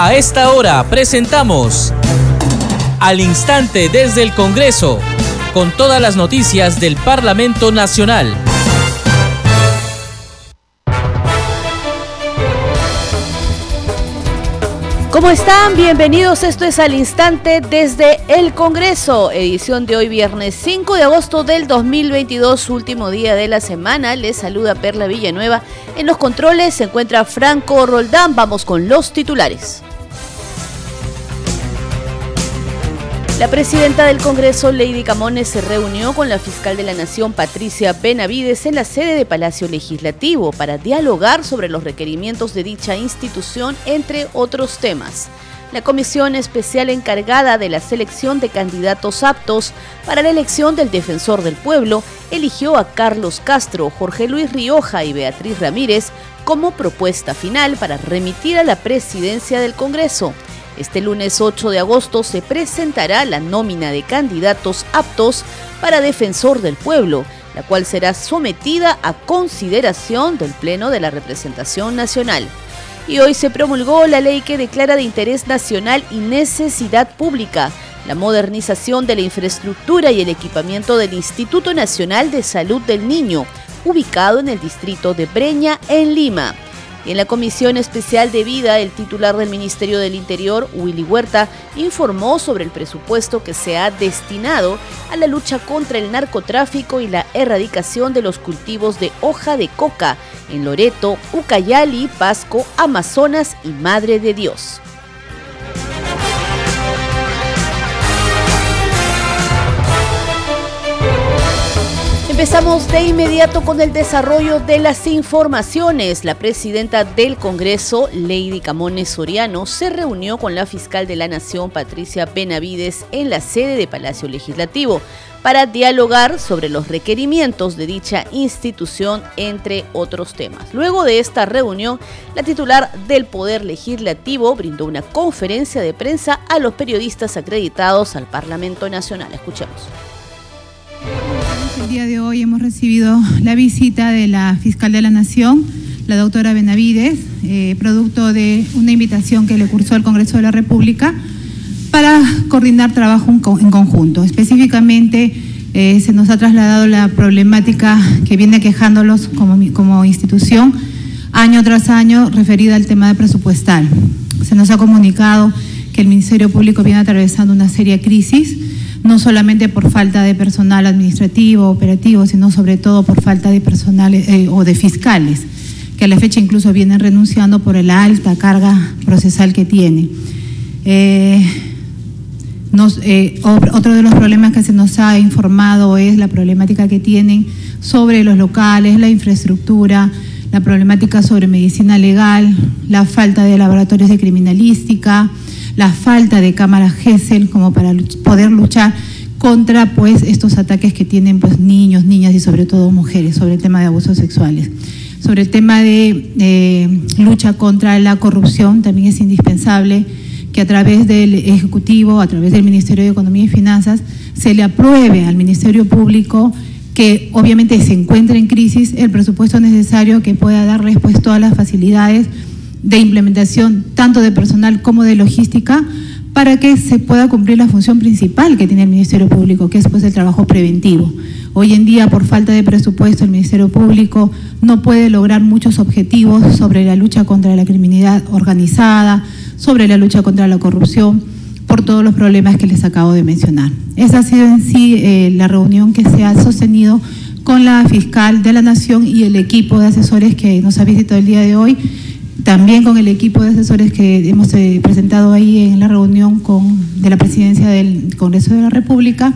A esta hora presentamos Al Instante desde el Congreso, con todas las noticias del Parlamento Nacional. ¿Cómo están? Bienvenidos. Esto es al instante desde el Congreso, edición de hoy viernes 5 de agosto del 2022, último día de la semana. Les saluda Perla Villanueva. En los controles se encuentra Franco Roldán. Vamos con los titulares. La presidenta del Congreso, Lady Camones, se reunió con la fiscal de la Nación, Patricia Benavides, en la sede de Palacio Legislativo para dialogar sobre los requerimientos de dicha institución, entre otros temas. La comisión especial encargada de la selección de candidatos aptos para la elección del defensor del pueblo eligió a Carlos Castro, Jorge Luis Rioja y Beatriz Ramírez como propuesta final para remitir a la presidencia del Congreso. Este lunes 8 de agosto se presentará la nómina de candidatos aptos para defensor del pueblo, la cual será sometida a consideración del Pleno de la Representación Nacional. Y hoy se promulgó la ley que declara de interés nacional y necesidad pública la modernización de la infraestructura y el equipamiento del Instituto Nacional de Salud del Niño, ubicado en el distrito de Breña, en Lima. En la Comisión Especial de Vida, el titular del Ministerio del Interior, Willy Huerta, informó sobre el presupuesto que se ha destinado a la lucha contra el narcotráfico y la erradicación de los cultivos de hoja de coca en Loreto, Ucayali, Pasco, Amazonas y Madre de Dios. Empezamos de inmediato con el desarrollo de las informaciones. La presidenta del Congreso, Lady Camones Soriano, se reunió con la fiscal de la Nación, Patricia Benavides, en la sede de Palacio Legislativo para dialogar sobre los requerimientos de dicha institución, entre otros temas. Luego de esta reunión, la titular del Poder Legislativo brindó una conferencia de prensa a los periodistas acreditados al Parlamento Nacional. Escuchemos. El día de hoy hemos recibido la visita de la fiscal de la Nación, la doctora Benavides, eh, producto de una invitación que le cursó el Congreso de la República para coordinar trabajo en conjunto. Específicamente eh, se nos ha trasladado la problemática que viene quejándolos como, como institución año tras año referida al tema de presupuestal. Se nos ha comunicado que el Ministerio Público viene atravesando una seria crisis no solamente por falta de personal administrativo, operativo, sino sobre todo por falta de personal eh, o de fiscales, que a la fecha incluso vienen renunciando por la alta carga procesal que tiene. Eh, eh, otro de los problemas que se nos ha informado es la problemática que tienen sobre los locales, la infraestructura, la problemática sobre medicina legal, la falta de laboratorios de criminalística, la falta de cámaras GESEL como para poder luchar contra pues estos ataques que tienen pues niños, niñas y sobre todo mujeres sobre el tema de abusos sexuales. Sobre el tema de eh, lucha contra la corrupción también es indispensable que a través del Ejecutivo, a través del Ministerio de Economía y Finanzas, se le apruebe al Ministerio Público que obviamente se encuentre en crisis el presupuesto necesario que pueda darles pues todas las facilidades de implementación tanto de personal como de logística para que se pueda cumplir la función principal que tiene el Ministerio Público, que es pues el trabajo preventivo. Hoy en día, por falta de presupuesto, el Ministerio Público no puede lograr muchos objetivos sobre la lucha contra la criminalidad organizada, sobre la lucha contra la corrupción, por todos los problemas que les acabo de mencionar. Esa ha sido en sí eh, la reunión que se ha sostenido con la fiscal de la Nación y el equipo de asesores que nos ha visitado el día de hoy también con el equipo de asesores que hemos eh, presentado ahí en la reunión con, de la presidencia del Congreso de la República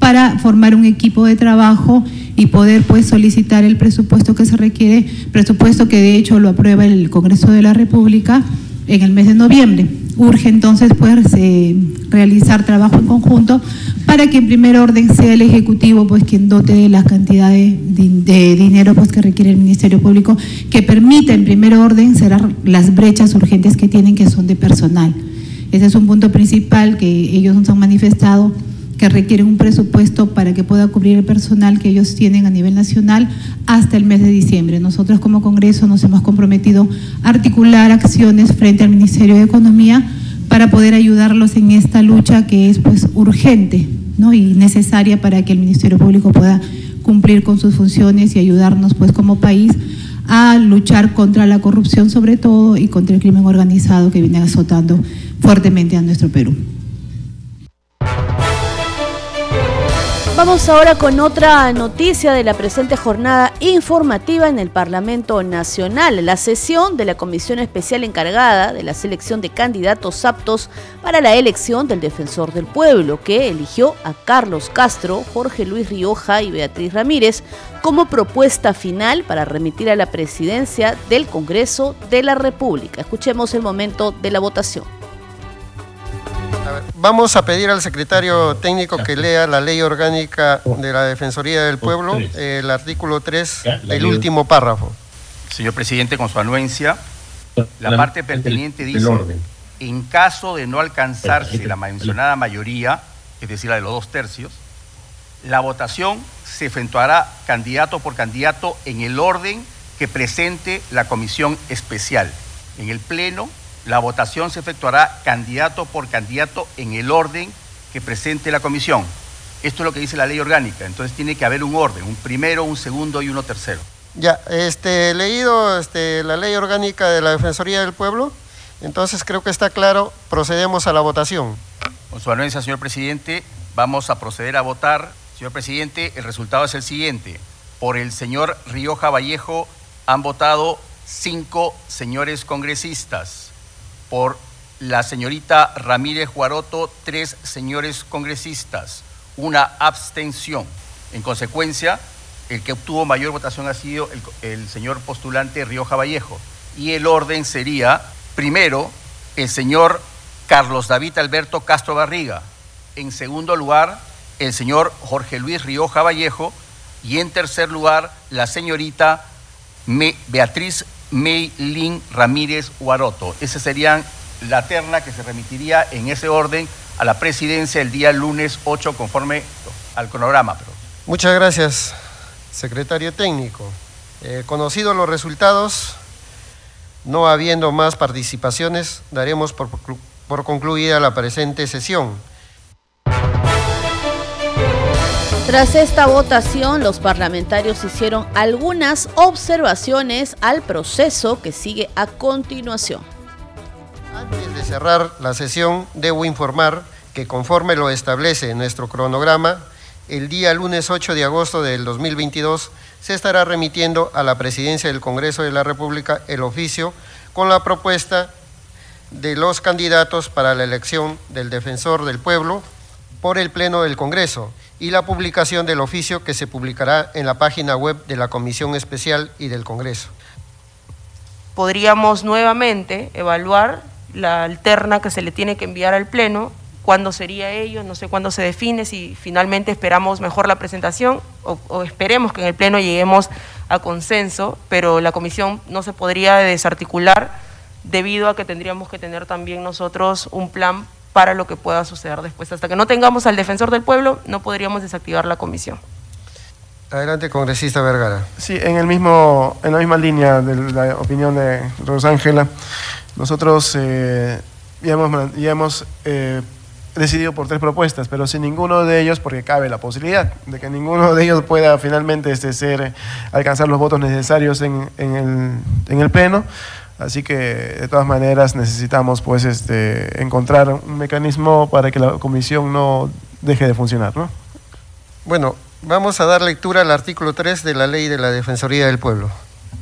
para formar un equipo de trabajo y poder pues solicitar el presupuesto que se requiere, presupuesto que de hecho lo aprueba el Congreso de la República en el mes de noviembre. Urge entonces pues eh, realizar trabajo en conjunto para que en primer orden sea el Ejecutivo pues quien dote de las cantidades de, dinero pues que requiere el Ministerio Público, que permita en primer orden cerrar las brechas urgentes que tienen que son de personal. Ese es un punto principal que ellos nos han manifestado que requieren un presupuesto para que pueda cubrir el personal que ellos tienen a nivel nacional hasta el mes de diciembre. Nosotros como Congreso nos hemos comprometido a articular acciones frente al Ministerio de Economía para poder ayudarlos en esta lucha que es pues urgente ¿no? y necesaria para que el Ministerio Público pueda cumplir con sus funciones y ayudarnos pues como país a luchar contra la corrupción sobre todo y contra el crimen organizado que viene azotando fuertemente a nuestro Perú. Vamos ahora con otra noticia de la presente jornada informativa en el Parlamento Nacional, la sesión de la Comisión Especial encargada de la selección de candidatos aptos para la elección del Defensor del Pueblo, que eligió a Carlos Castro, Jorge Luis Rioja y Beatriz Ramírez como propuesta final para remitir a la presidencia del Congreso de la República. Escuchemos el momento de la votación. Vamos a pedir al secretario técnico que lea la ley orgánica de la Defensoría del Pueblo, el artículo 3 del último párrafo. Señor presidente, con su anuencia, la parte pertinente dice, en caso de no alcanzarse la mencionada mayoría, es decir, la de los dos tercios, la votación se efectuará candidato por candidato en el orden que presente la comisión especial. En el Pleno la votación se efectuará candidato por candidato en el orden que presente la comisión. Esto es lo que dice la ley orgánica, entonces tiene que haber un orden, un primero, un segundo y uno tercero. Ya, este, leído este, la ley orgánica de la Defensoría del Pueblo, entonces creo que está claro, procedemos a la votación. Con su anuencia, señor presidente, vamos a proceder a votar. Señor presidente, el resultado es el siguiente. Por el señor Rioja Vallejo han votado cinco señores congresistas por la señorita Ramírez Guaroto, tres señores congresistas, una abstención. En consecuencia, el que obtuvo mayor votación ha sido el, señor postulante Rioja Vallejo. Y el orden sería, primero, el señor Carlos David Alberto Castro Barriga. En segundo lugar, el señor Jorge Luis Rioja Vallejo. Y en tercer lugar, la señorita Beatriz Meilín Ramírez Huaroto. Esa sería la terna que se remitiría en ese orden a la presidencia el día lunes 8 conforme al cronograma. Muchas gracias, secretario técnico. Eh, conocidos los resultados, no habiendo más participaciones, daremos por, por concluida la presente sesión. Tras esta votación, los parlamentarios hicieron algunas observaciones al proceso que sigue a continuación. Antes de cerrar la sesión, debo informar que conforme lo establece nuestro cronograma, el día lunes 8 de agosto del 2022 se estará remitiendo a la Presidencia del Congreso de la República el oficio con la propuesta de los candidatos para la elección del Defensor del Pueblo por el Pleno del Congreso y la publicación del oficio que se publicará en la página web de la Comisión Especial y del Congreso. Podríamos nuevamente evaluar la alterna que se le tiene que enviar al Pleno, cuándo sería ello, no sé cuándo se define, si finalmente esperamos mejor la presentación o, esperemos que en el Pleno lleguemos a consenso, pero la comisión no se podría desarticular debido a que tendríamos que tener también nosotros un plan para lo que pueda suceder después. Hasta que no tengamos al defensor del pueblo, no podríamos desactivar la comisión. Adelante, congresista Vergara. Sí, en, el mismo, en la misma línea de la opinión de Rosángela, nosotros eh, ya hemos, ya hemos eh, decidido por tres propuestas, pero sin ninguno de ellos, porque cabe la posibilidad de que ninguno de ellos pueda finalmente este, ser, alcanzar los votos necesarios en, en, el, en el Pleno. Así que de todas maneras necesitamos pues este, encontrar un mecanismo para que la comisión no deje de funcionar. ¿no? Bueno, vamos a dar lectura al artículo 3 de la Ley de la Defensoría del Pueblo.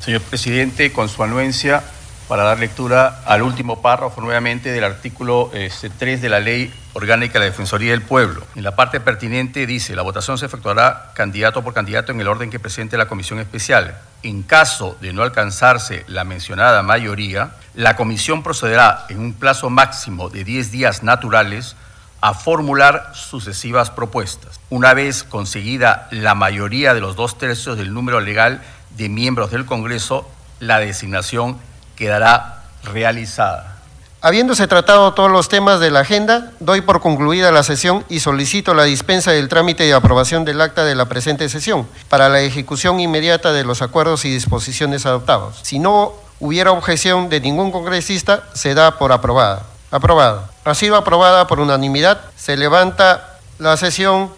Señor presidente, con su anuencia para dar lectura al último párrafo nuevamente del artículo 3 este, de la Ley Orgánica de la Defensoría del Pueblo. En la parte pertinente dice, la votación se efectuará candidato por candidato en el orden que presente la comisión especial. En caso de no alcanzarse la mencionada mayoría, la comisión procederá en un plazo máximo de 10 días naturales a formular sucesivas propuestas. Una vez conseguida la mayoría de los dos tercios del número legal de miembros del Congreso, la designación quedará realizada. Habiéndose tratado todos los temas de la agenda, doy por concluida la sesión y solicito la dispensa del trámite y aprobación del acta de la presente sesión para la ejecución inmediata de los acuerdos y disposiciones adoptados. Si no hubiera objeción de ningún congresista, se da por aprobada. Aprobada. Ha sido aprobada por unanimidad. Se levanta la sesión.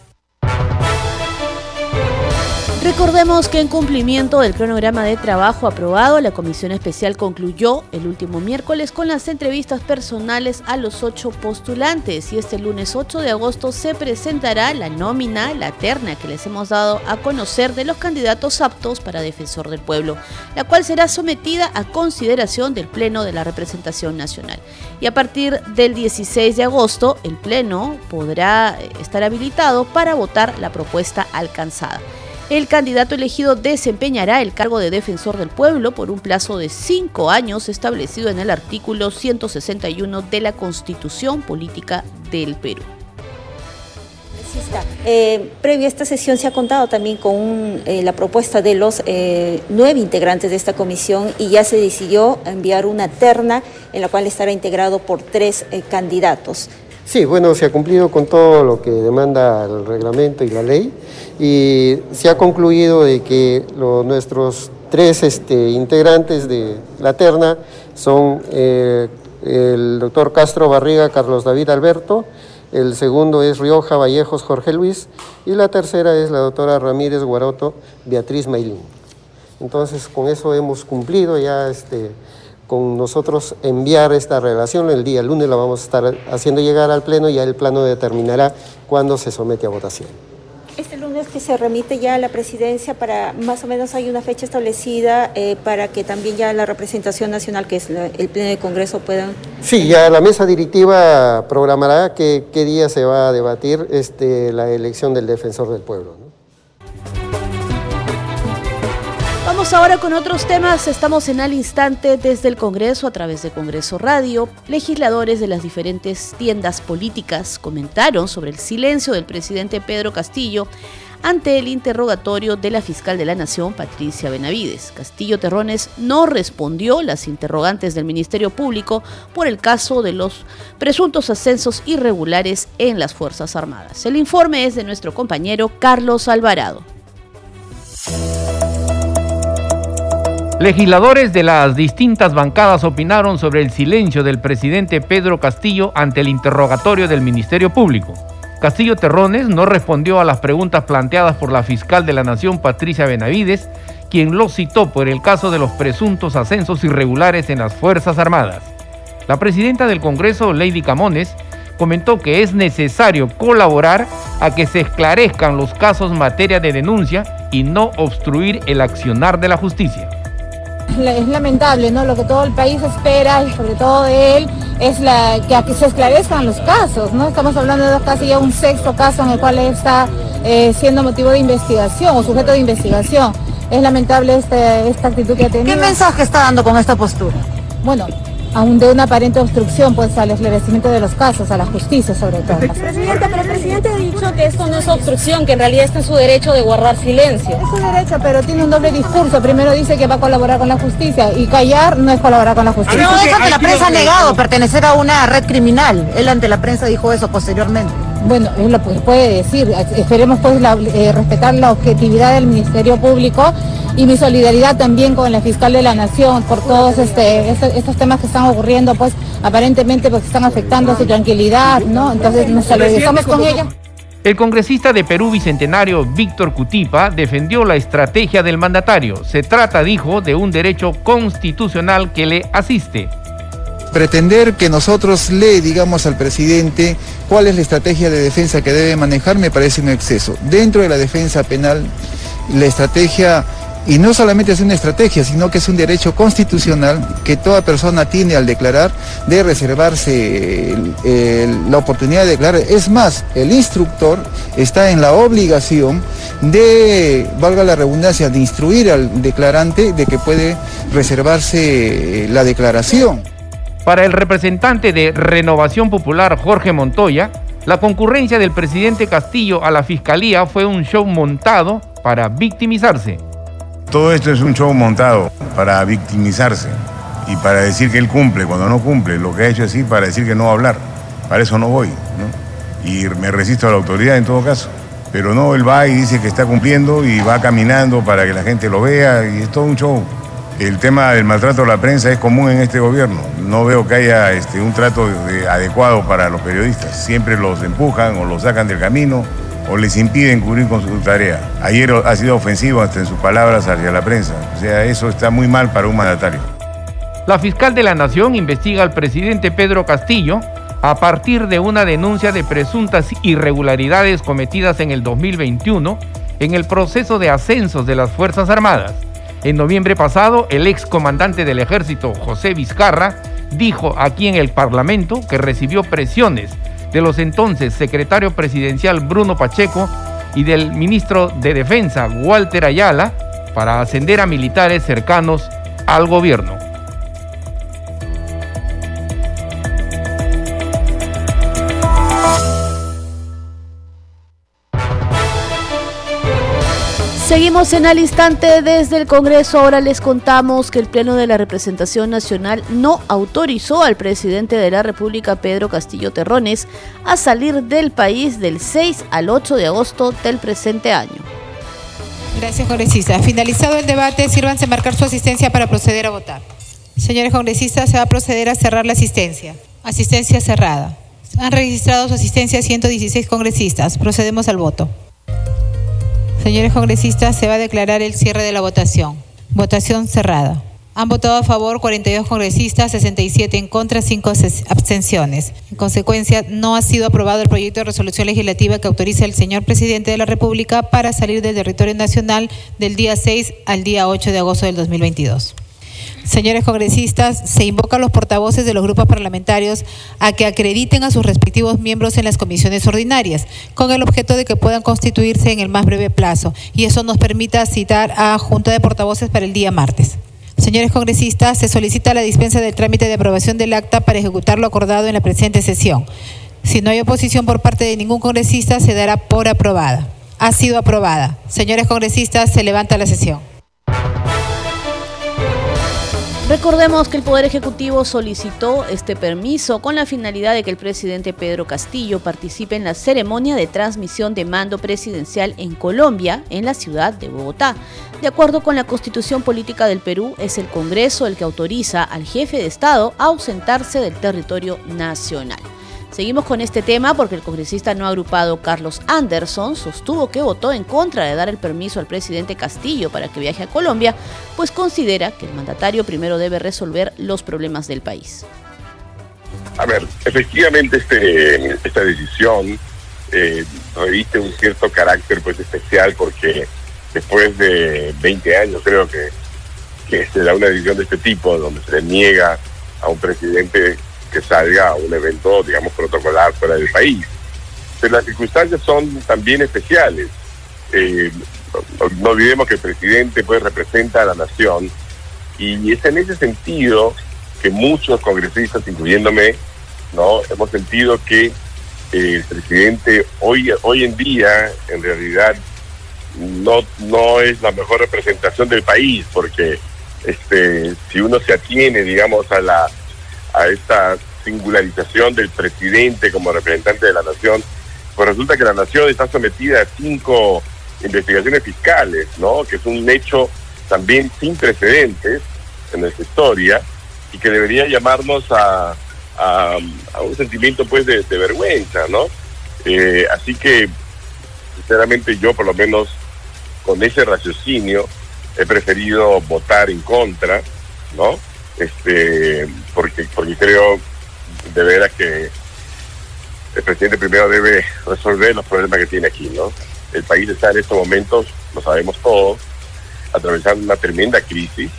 Recordemos que en cumplimiento del cronograma de trabajo aprobado, la comisión especial concluyó el último miércoles con las entrevistas personales a los ocho postulantes y este lunes 8 de agosto se presentará la nómina, la terna que les hemos dado a conocer de los candidatos aptos para defensor del pueblo, la cual será sometida a consideración del Pleno de la Representación Nacional. Y a partir del 16 de agosto, el Pleno podrá estar habilitado para votar la propuesta alcanzada. El candidato elegido desempeñará el cargo de defensor del pueblo por un plazo de cinco años establecido en el artículo 161 de la Constitución Política del Perú. Eh, previo a esta sesión se ha contado también con eh, la propuesta de los eh, nueve integrantes de esta comisión y ya se decidió enviar una terna en la cual estará integrado por tres candidatos. Sí, bueno, se ha cumplido con todo lo que demanda el reglamento y la ley y se ha concluido de que nuestros tres este, integrantes de la terna son eh, el doctor Castro Barriga Carlos David Alberto, el segundo es Rioja Vallejos Jorge Luis y la tercera es la doctora Ramírez Guaroto Beatriz Mailín. Entonces con eso hemos cumplido ya este, con nosotros enviar esta relación. El día lunes la vamos a estar haciendo llegar al Pleno y ya el Pleno determinará cuándo se somete a votación. Este lunes que se remite ya a la presidencia para más o menos hay una fecha establecida eh, para que también ya la representación nacional, que es el Pleno de Congreso, puedan... Sí, ya la mesa directiva programará qué día se va a debatir este, la elección del defensor del pueblo. Ahora con otros temas. Estamos en al instante desde el Congreso a través de Congreso Radio. Legisladores de las diferentes tiendas políticas comentaron sobre el silencio del presidente Pedro Castillo ante el interrogatorio de la fiscal de la Nación, Patricia Benavides. Castillo Terrones no respondió las interrogantes del Ministerio Público por el caso de los presuntos ascensos irregulares en las Fuerzas Armadas. El informe es de nuestro compañero Carlos Alvarado. Legisladores de las distintas bancadas opinaron sobre el silencio del presidente Pedro Castillo ante el interrogatorio del Ministerio Público. Castillo Terrones no respondió a las preguntas planteadas por la fiscal de la Nación, Patricia Benavides, quien lo citó por el caso de los presuntos ascensos irregulares en las Fuerzas Armadas. La presidenta del Congreso, Lady Camones, comentó que es necesario colaborar a que se esclarezcan los casos materia de denuncia y no obstruir el accionar de la justicia es lamentable, ¿no? Lo que todo el país espera y sobre todo de él es la, que, se esclarezcan los casos, ¿no? Estamos hablando de casi ya un sexto caso en el cual está eh, siendo motivo de investigación o sujeto de investigación. Es lamentable este, esta actitud que ha tenido. ¿Qué mensaje está dando con esta postura? Bueno, aún de una aparente obstrucción pues al esclarecimiento de los casos, a la justicia sobre todo. Presidente, pero el presidente ha dicho que esto no es obstrucción, que en realidad está en su derecho de guardar silencio. Es su derecho, pero tiene un doble discurso. Primero dice que va a colaborar con la justicia y callar no es colaborar con la justicia. No, eso que la prensa ha negado pertenecer a una red criminal. Él ante la prensa dijo eso posteriormente. Bueno, él lo puede decir. Esperemos pues eh, respetar la objetividad del Ministerio Público y mi solidaridad también con la fiscal de la Nación por todos este, estos, temas que están ocurriendo, pues aparentemente porque están afectando su tranquilidad, ¿no? Entonces nos solidarizamos con ella. El congresista de Perú Bicentenario Víctor Cutipa defendió la estrategia del mandatario. Se trata, dijo, de un derecho constitucional que le asiste. Pretender que nosotros le digamos al presidente cuál es la estrategia de defensa que debe manejar me parece un exceso. Dentro de la defensa penal, la estrategia y no solamente es una estrategia, sino que es un derecho constitucional que toda persona tiene al declarar de reservarse la oportunidad de declarar. Es más, el instructor está en la obligación de, valga la redundancia, de instruir al declarante de que puede reservarse la declaración. Para el representante de Renovación Popular, Jorge Montoya, la concurrencia del presidente Castillo a la fiscalía fue un show montado para victimizarse. Todo esto es un show montado para victimizarse y para decir que él cumple cuando no cumple, lo que ha hecho así para decir que no va a hablar. Para eso no voy. Y me resisto a la autoridad en todo caso. Pero no, él va y dice que está cumpliendo y va caminando para que la gente lo vea y es todo un show. El tema del maltrato a la prensa es común en este gobierno. No veo que haya este, un trato adecuado para los periodistas. Siempre los empujan o los sacan del camino o les impiden cubrir con su tarea. Ayer ha sido ofensivo hasta en sus palabras hacia la prensa. O sea, eso está muy mal para un mandatario. La fiscal de la Nación investiga al presidente Pedro Castillo a partir de una denuncia de presuntas irregularidades cometidas en el 2021 en el proceso de ascensos de las Fuerzas Armadas. En noviembre pasado, el ex comandante del ejército, José Vizcarra, dijo aquí en el Parlamento que recibió presiones de los entonces secretario presidencial Bruno Pacheco y del ministro de Defensa, Walter Ayala, para ascender a militares cercanos al gobierno. Seguimos en al instante desde el Congreso. Ahora les contamos que el Pleno de la Representación Nacional no autorizó al presidente de la República, Pedro Castillo Terrones, a salir del país del 6 al 8 de agosto del presente año. Gracias, congresista. Finalizado el debate, sírvanse marcar su asistencia para proceder a votar. Señores congresistas, se va a proceder a cerrar la asistencia. Asistencia cerrada. Han registrado su asistencia 116 congresistas. Procedemos al voto. Señores congresistas, se va a declarar el cierre de la votación. Votación cerrada. Han votado a favor 42 congresistas, 67 en contra, 5 abstenciones. En consecuencia, no ha sido aprobado el proyecto de resolución legislativa que autoriza al señor presidente de la República para salir del territorio nacional del día 6 al día 8 de agosto del 2022. Señores congresistas, se invoca a los portavoces de los grupos parlamentarios a que acrediten a sus respectivos miembros en las comisiones ordinarias, con el objeto de que puedan constituirse en el más breve plazo, y eso nos permita citar a Junta de Portavoces para el día martes. Señores congresistas, se solicita la dispensa del trámite de aprobación del acta para ejecutar lo acordado en la presente sesión. Si no hay oposición por parte de ningún congresista, se dará por aprobada. Ha sido aprobada. Señores congresistas, se levanta la sesión. Recordemos que el Poder Ejecutivo solicitó este permiso con la finalidad de que el presidente Pedro Castillo participe en la ceremonia de transmisión de mando presidencial en Colombia, en la ciudad de Bogotá. De acuerdo con la Constitución Política del Perú, es el Congreso el que autoriza al jefe de Estado a ausentarse del territorio nacional. Seguimos con este tema porque el congresista no agrupado Carlos Anderson sostuvo que votó en contra de dar el permiso al presidente Castillo para que viaje a Colombia, pues considera que el mandatario primero debe resolver los problemas del país. A ver, efectivamente este, esta decisión eh, reviste un cierto carácter pues especial porque después de 20 años creo que, que se da una decisión de este tipo donde se le niega a un presidente que salga un evento, digamos, protocolar fuera del país. Pero las circunstancias son también especiales. Eh, no, olvidemos que el presidente pues representa a la nación y es en ese sentido que muchos congresistas, incluyéndome, no hemos sentido que eh, el presidente hoy hoy en día en realidad no no es la mejor representación del país porque este si uno se atiene digamos a la a esta singularización del presidente como representante de la nación, pues resulta que la nación está sometida a cinco investigaciones fiscales, ¿no? Que es un hecho también sin precedentes en nuestra historia y que debería llamarnos a, un sentimiento pues de, vergüenza, ¿no? Eh, así que, sinceramente, yo por lo menos con ese raciocinio he preferido votar en contra, ¿no? Este porque porque creo de veras que el presidente primero debe resolver los problemas que tiene aquí, ¿no? El país está en estos momentos, lo sabemos todos, atravesando una tremenda crisis.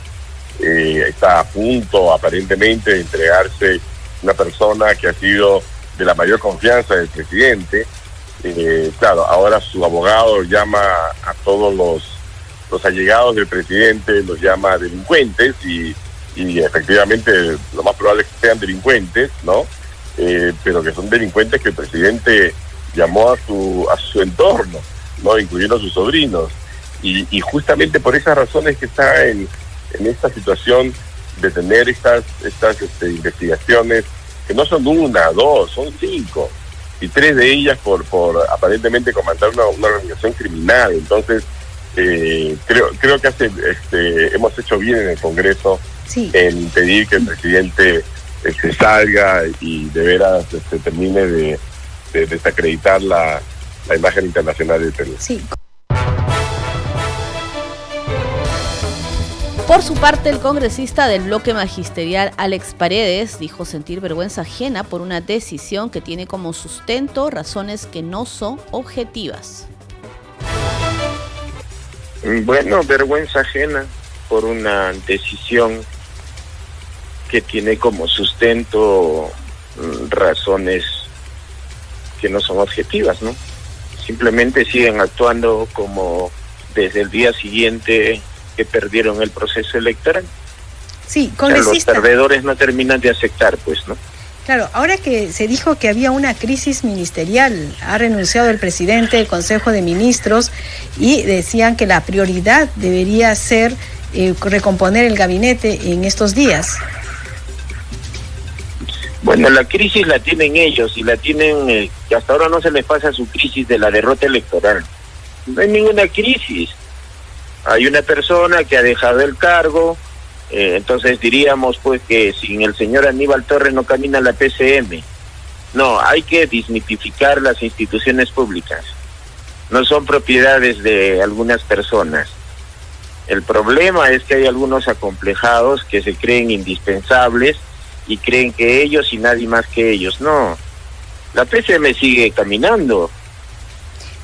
Eh, está a punto, aparentemente, de entregarse una persona que ha sido de la mayor confianza del presidente. Eh, claro, ahora su abogado llama a todos los, los allegados del presidente, los llama delincuentes y y efectivamente lo más probable es que sean delincuentes, ¿no? Eh, pero que son delincuentes que el presidente llamó a su, a su entorno, ¿no? Incluyendo a sus sobrinos. Y, justamente por esas razones que está en, esta situación de tener estas, estas este, investigaciones, que no son una, dos, son cinco, y tres de ellas por, por aparentemente comandar una, una organización criminal. Entonces, eh, creo, creo que hace, este, hemos hecho bien en el Congreso en pedir que el presidente se este, salga y de veras se este, termine de, desacreditar la, la imagen internacional del Perú. Sí. Por su parte, el congresista del bloque magisterial Alex Paredes dijo sentir vergüenza ajena por una decisión que tiene como sustento razones que no son objetivas. Bueno, vergüenza ajena por una decisión que tiene como sustento mm, razones que no son objetivas, ¿no? Simplemente siguen actuando como desde el día siguiente que perdieron el proceso electoral. Sí, congresista. los perdedores no terminan de aceptar, pues, ¿no? Claro, ahora que se dijo que había una crisis ministerial, ha renunciado el presidente del Consejo de Ministros y decían que la prioridad debería ser eh, recomponer el gabinete en estos días. Bueno, la crisis la tienen ellos y la tienen, eh, que hasta ahora no se les pasa su crisis de la derrota electoral. No hay ninguna crisis hay una persona que ha dejado el cargo, eh, entonces diríamos pues que sin el señor Aníbal Torres no camina la PCM. No, hay que dismitificar las instituciones públicas. No son propiedades de algunas personas. El problema es que hay algunos acomplejados que se creen indispensables y creen que ellos y nadie más que ellos. No, la PCM sigue caminando.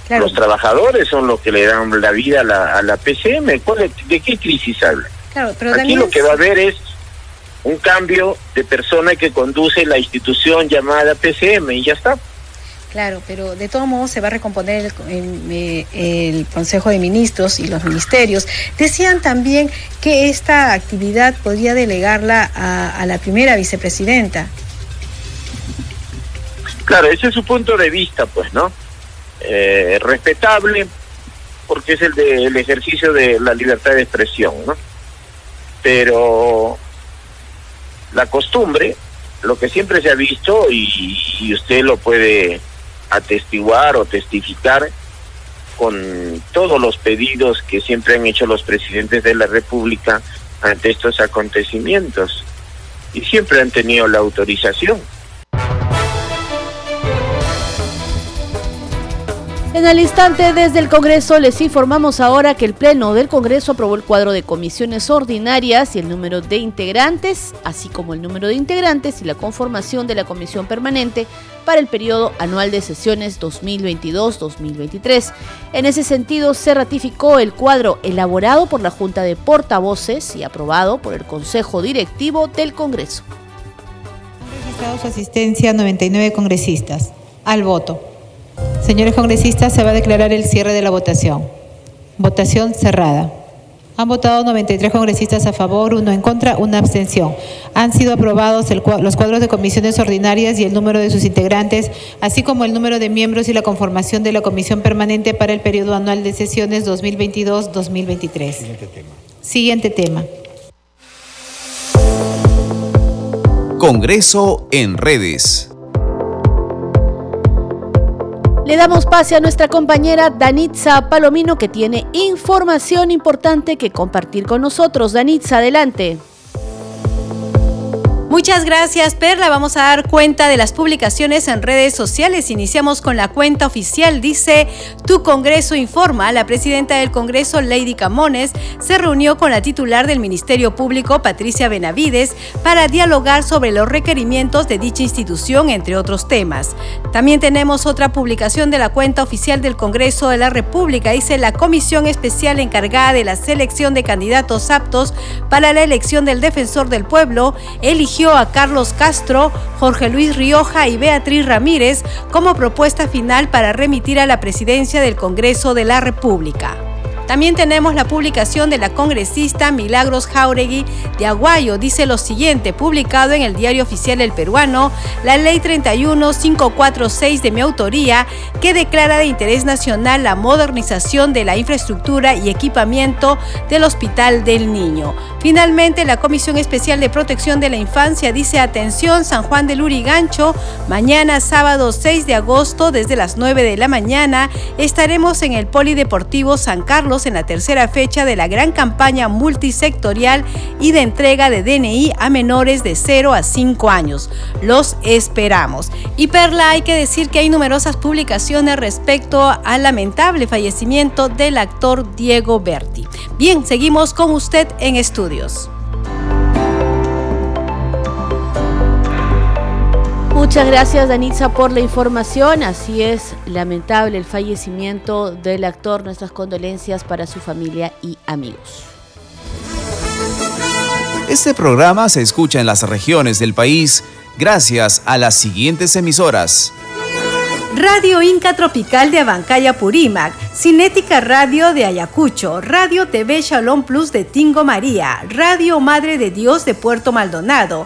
Los trabajadores son los que le dan la vida a la, a la PCM. ¿De qué crisis habla? Aquí lo que va a haber es un cambio de persona que conduce la institución llamada PCM y ya está. Claro, pero de todos modos se va a recomponer el, el, el, Consejo de Ministros y los ministerios. Decían también que esta actividad podría delegarla a, la primera vicepresidenta. Claro, ese es su punto de vista, pues, ¿no? Eh, respetable porque es el del ejercicio de la libertad de expresión, ¿no? Pero la costumbre, lo que siempre se ha visto y usted lo puede atestiguar o testificar con todos los pedidos que siempre han hecho los presidentes de la República ante estos acontecimientos y siempre han tenido la autorización. En el instante desde el Congreso les informamos ahora que el Pleno del Congreso aprobó el cuadro de comisiones ordinarias y el número de integrantes, así como el número de integrantes y la conformación de la comisión permanente para el periodo anual de sesiones 2022-2023. En ese sentido, se ratificó el cuadro elaborado por la Junta de Portavoces y aprobado por el Consejo Directivo del Congreso. Han registrado su asistencia 99 congresistas. Al voto. Señores congresistas, se va a declarar el cierre de la votación. Votación cerrada. Han votado 93 congresistas a favor, uno en contra, una abstención. Han sido aprobados el, los cuadros de comisiones ordinarias y el número de sus integrantes, así como el número de miembros y la conformación de la comisión permanente para el periodo anual de sesiones 2022-2023. Siguiente tema. Siguiente tema. Congreso en redes. Le damos pase a nuestra compañera Danitza Palomino que tiene información importante que compartir con nosotros. Danitza, adelante. Muchas gracias, Perla. Vamos a dar cuenta de las publicaciones en redes sociales. Iniciamos con la cuenta oficial. Dice, tu Congreso informa. La presidenta del Congreso, Lady Camones, se reunió con la titular del Ministerio Público, Patricia Benavides, para dialogar sobre los requerimientos de dicha institución, entre otros temas. También tenemos otra publicación de la cuenta oficial del Congreso de la República. Dice, la comisión especial encargada de la selección de candidatos aptos para la elección del defensor del pueblo eligió a Carlos Castro, Jorge Luis Rioja y Beatriz Ramírez como propuesta final para remitir a la presidencia del Congreso de la República. También tenemos la publicación de la congresista Milagros Jauregui de Aguayo. Dice lo siguiente, publicado en el Diario Oficial El Peruano, la Ley 31546 de mi autoría, que declara de interés nacional la modernización de la infraestructura y equipamiento del Hospital del Niño. Finalmente, la Comisión Especial de Protección de la Infancia dice atención San Juan del Urigancho, mañana sábado 6 de agosto desde las 9 de la mañana estaremos en el Polideportivo San Carlos en la tercera fecha de la gran campaña multisectorial y de entrega de DNI a menores de 0 a 5 años. Los esperamos. Y Perla, hay que decir que hay numerosas publicaciones respecto al lamentable fallecimiento del actor Diego Berti. Bien, seguimos con usted en estudio. Muchas gracias Danitza por la información. Así es, lamentable el fallecimiento del actor. Nuestras condolencias para su familia y amigos. Este programa se escucha en las regiones del país gracias a las siguientes emisoras. Radio Inca Tropical de Abancaya Purímac, Cinética Radio de Ayacucho, Radio TV Shalom Plus de Tingo María, Radio Madre de Dios de Puerto Maldonado,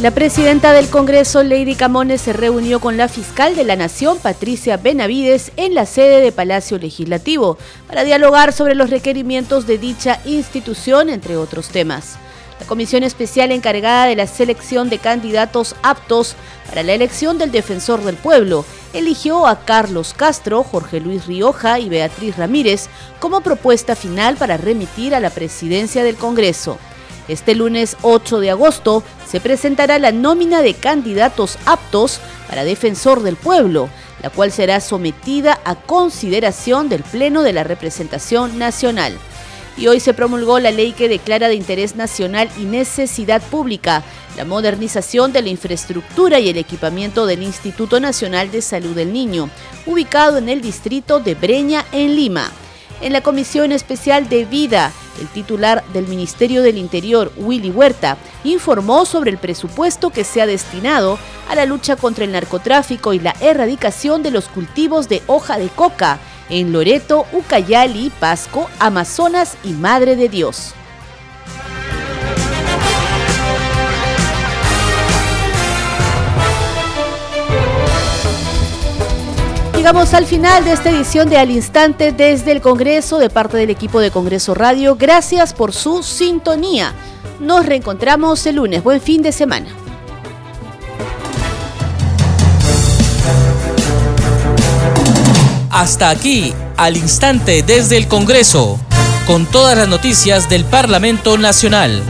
La presidenta del Congreso, Lady Camones, se reunió con la fiscal de la Nación, Patricia Benavides, en la sede de Palacio Legislativo para dialogar sobre los requerimientos de dicha institución, entre otros temas. La comisión especial encargada de la selección de candidatos aptos para la elección del defensor del pueblo eligió a Carlos Castro, Jorge Luis Rioja y Beatriz Ramírez como propuesta final para remitir a la presidencia del Congreso. Este lunes 8 de agosto se presentará la nómina de candidatos aptos para defensor del pueblo, la cual será sometida a consideración del Pleno de la Representación Nacional y hoy se promulgó la ley que declara de interés nacional y necesidad pública la modernización de la infraestructura y el equipamiento del Instituto Nacional de Salud del Niño, ubicado en el distrito de Breña, en Lima. En la Comisión Especial de Vida, el titular del Ministerio del Interior, Willy Huerta, informó sobre el presupuesto que se ha destinado a la lucha contra el narcotráfico y la erradicación de los cultivos de hoja de coca en Loreto, Ucayali, Pasco, Amazonas y Madre de Dios. Llegamos al final de esta edición de Al Instante desde el Congreso de parte del equipo de Congreso Radio. Gracias por su sintonía. Nos reencontramos el lunes. Buen fin de semana. Hasta aquí, al instante desde el Congreso, con todas las noticias del Parlamento Nacional.